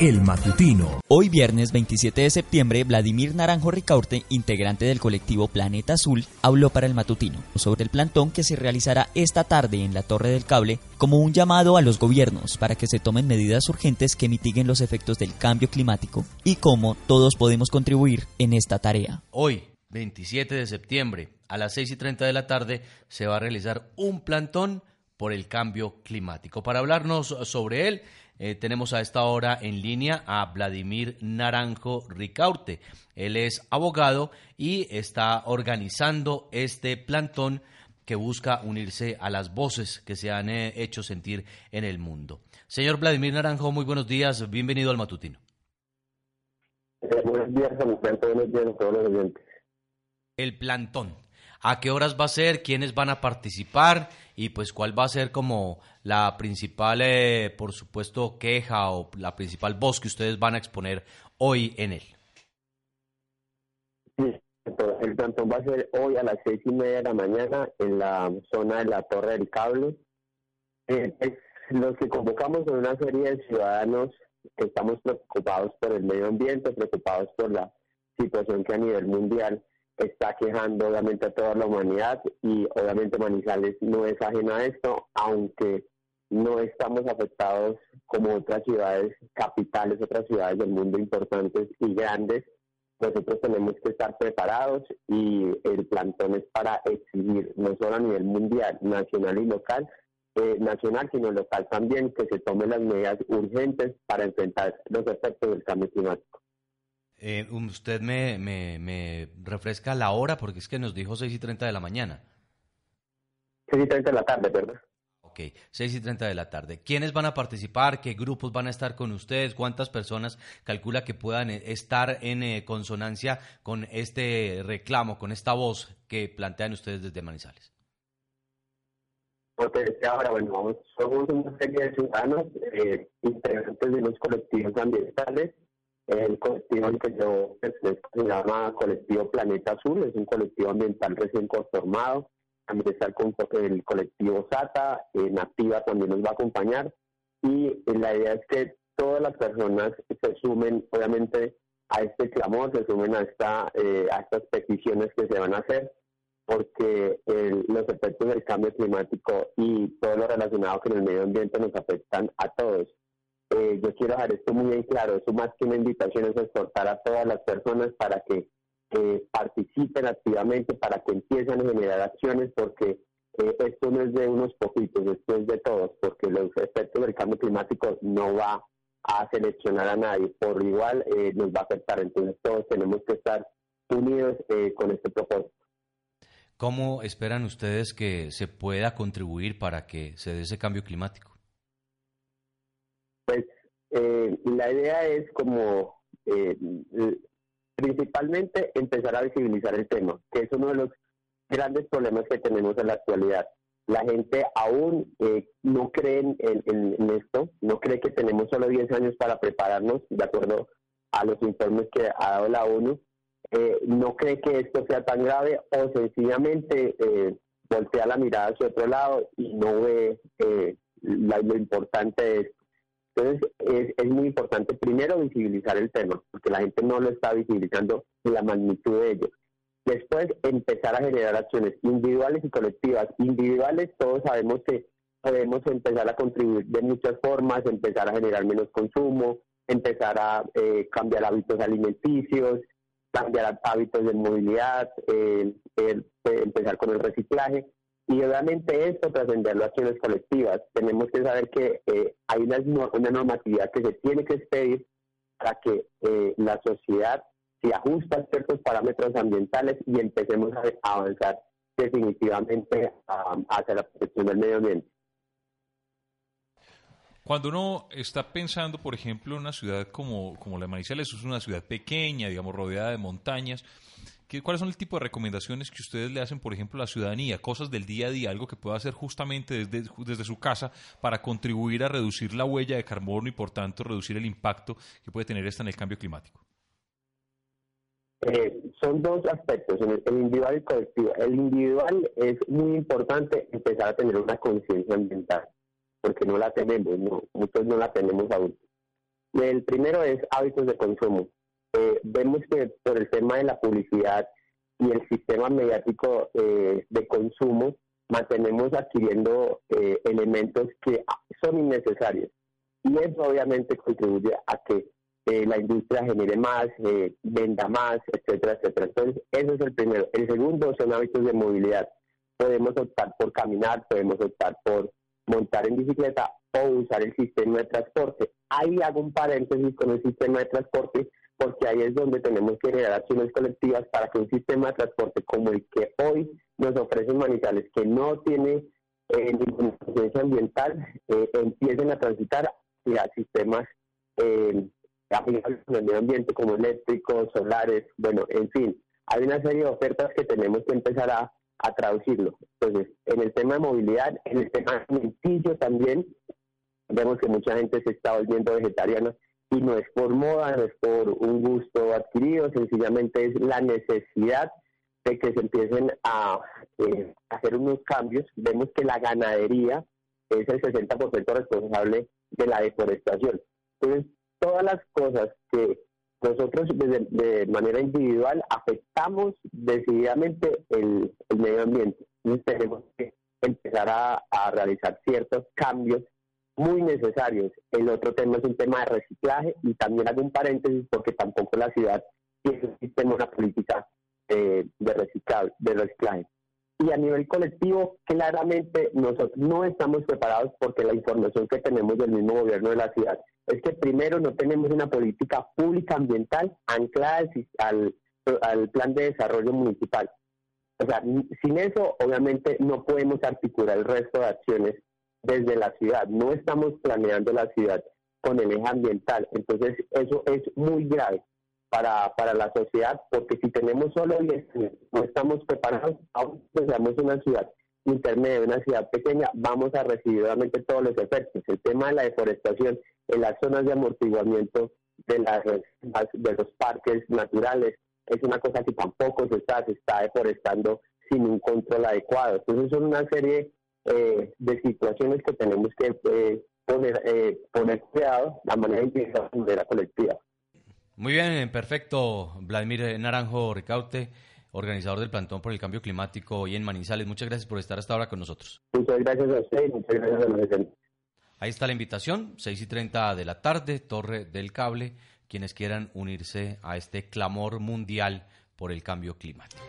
El Matutino. Hoy viernes 27 de septiembre, Vladimir Naranjo Ricaurte, integrante del colectivo Planeta Azul, habló para El Matutino sobre el plantón que se realizará esta tarde en la Torre del Cable como un llamado a los gobiernos para que se tomen medidas urgentes que mitiguen los efectos del cambio climático y cómo todos podemos contribuir en esta tarea. Hoy, 27 de septiembre, a las 6 y 30 de la tarde, se va a realizar un plantón por el cambio climático. Para hablarnos sobre él, eh, tenemos a esta hora en línea a Vladimir Naranjo Ricaurte. Él es abogado y está organizando este plantón que busca unirse a las voces que se han eh, hecho sentir en el mundo. Señor Vladimir Naranjo, muy buenos días, bienvenido al matutino. Eh, buenos días, buenos días a todos los oyentes. El plantón a qué horas va a ser, quiénes van a participar y pues cuál va a ser como la principal, eh, por supuesto, queja o la principal voz que ustedes van a exponer hoy en él. El plantón va a ser hoy a las seis y media de la mañana en la zona de la Torre del Cable. Eh, los que convocamos son una serie de ciudadanos que estamos preocupados por el medio ambiente, preocupados por la situación que a nivel mundial está quejando obviamente a toda la humanidad y obviamente Manizales no es ajeno a esto, aunque no estamos afectados como otras ciudades capitales, otras ciudades del mundo importantes y grandes. Nosotros tenemos que estar preparados y el plantón es para exigir, no solo a nivel mundial, nacional y local, eh, nacional, sino local también, que se tomen las medidas urgentes para enfrentar los efectos del cambio climático. Eh, usted me, me, refresca la hora porque es que nos dijo 6 y 30 de la mañana. 6 y 30 de la tarde, ¿verdad? Ok, 6 y 30 de la tarde. ¿Quiénes van a participar? ¿Qué grupos van a estar con ustedes? ¿Cuántas personas calcula que puedan eh, estar en eh, consonancia con este reclamo, con esta voz que plantean ustedes desde Manizales? Porque ahora, bueno, somos una serie de ciudadanos eh, integrantes de los colectivos ambientales el colectivo que yo pertenezco se llama Colectivo Planeta Azul, es un colectivo ambiental recién conformado. También está el, colectivo SATA, en Activa también nos va a acompañar. Y eh, la idea es que todas las personas se sumen, obviamente, a este clamor, se sumen a, esta, eh, a estas peticiones que se van a hacer, porque los efectos del cambio climático y todo lo relacionado con el medio ambiente nos afectan a todos. Eh, yo quiero dejar esto muy bien claro, eso más que una invitación es exhortar a todas las personas para que participen activamente, para que empiecen a generar acciones, porque eh, esto no es de unos poquitos, esto es de todos, porque los efectos del cambio climático no va a seleccionar a nadie, por igual eh, nos va a afectar, entonces todos tenemos que estar unidos con este propósito. ¿Cómo esperan ustedes que se pueda contribuir para que se dé ese cambio climático? Eh, la idea es como eh, principalmente empezar a visibilizar el tema, que es uno de los grandes problemas que tenemos en la actualidad. La gente aún eh, no cree en, esto, no cree que tenemos solo 10 años para prepararnos, de acuerdo a los informes que ha dado la ONU, no cree que esto sea tan grave o sencillamente voltea la mirada hacia otro lado y no ve lo importante de esto. Entonces, es, muy importante primero visibilizar el tema, porque la gente no lo está visibilizando la magnitud de ello. Después, empezar a generar acciones individuales y colectivas. Individuales, todos sabemos que podemos empezar a contribuir de muchas formas, empezar a generar menos consumo, empezar a eh, cambiar hábitos alimenticios, cambiar hábitos de movilidad, eh, empezar con el reciclaje. Y obviamente esto trascenderlo a acciones colectivas. Tenemos que saber que eh, hay una, una, normatividad que se tiene que expedir para que eh, la sociedad se ajuste a ciertos parámetros ambientales y empecemos a avanzar definitivamente hacia la protección del medio ambiente. Cuando uno está pensando, por ejemplo, en una ciudad como, como la de Manizales, es una ciudad pequeña, digamos, rodeada de montañas, ¿Cuáles son el tipo de recomendaciones que ustedes le hacen, por ejemplo, a la ciudadanía? Cosas del día a día, algo que pueda hacer justamente desde, desde su casa para contribuir a reducir la huella de carbono y, por tanto, reducir el impacto que puede tener esta en el cambio climático. Eh, son dos aspectos, el, individual y el colectivo. El individual es muy importante empezar a tener una conciencia ambiental, porque no la tenemos, muchos no la tenemos aún. El primero es hábitos de consumo. Eh, vemos que por el tema de la publicidad y el sistema mediático eh, de consumo, mantenemos adquiriendo eh, elementos que son innecesarios. Y eso obviamente contribuye a que la industria genere más, venda más, etcétera, etcétera. Entonces, eso es el primero. El segundo son hábitos de movilidad. Podemos optar por caminar, podemos optar por montar en bicicleta o usar el sistema de transporte. Ahí hago un paréntesis con el sistema de transporte porque ahí es donde tenemos que generar acciones colectivas para que un sistema de transporte como el que hoy nos ofrecen Manizales, que no tiene eh, ninguna conciencia ambiental, eh, empiecen a transitar hacia sistemas eh, amigables con el medio ambiente como eléctricos, solares, bueno, en fin, hay una serie de ofertas que tenemos que empezar a, a traducirlo. Entonces, en el tema de movilidad, en el tema alimenticio también, vemos que mucha gente se está volviendo vegetariana y no es por moda, no es por un gusto adquirido, sencillamente es la necesidad de que se empiecen a eh, hacer unos cambios. Vemos que la ganadería es el 60% responsable de la deforestación. Entonces, todas las cosas que nosotros de, manera individual afectamos decididamente el, medio ambiente. Entonces tenemos que empezar a, a, realizar ciertos cambios muy necesarios. El otro tema es un tema de reciclaje y también hago un paréntesis porque tampoco la ciudad tiene un sistema, una política eh, de, reciclaje, de reciclaje. Y a nivel colectivo, claramente nosotros no estamos preparados porque la información que tenemos del mismo gobierno de la ciudad es que primero no tenemos una política pública ambiental anclada al, al plan de desarrollo municipal. O sea, sin eso, obviamente, no podemos articular el resto de acciones desde la ciudad. No estamos planeando la ciudad con el eje ambiental. Entonces, eso es muy grave para, para la sociedad, porque si tenemos solo 10 no estamos preparados, aunque seamos una ciudad intermedia, una ciudad pequeña, vamos a recibir realmente todos los efectos. El tema de la deforestación en las zonas de amortiguamiento de, las, de los parques naturales es una cosa que tampoco se está, se está deforestando sin un control adecuado. Entonces son una serie eh, de situaciones que tenemos que eh, poner, eh, poner cuidado la manera de la colectiva. Muy bien, perfecto. Vladimir Naranjo Ricaute, organizador del Plantón por el Cambio Climático hoy en Manizales. Muchas gracias por estar hasta ahora con nosotros. Muchas gracias a usted y muchas gracias a los Ahí está la invitación, 6 y 30 de la tarde, Torre del Cable, quienes quieran unirse a este clamor mundial por el cambio climático.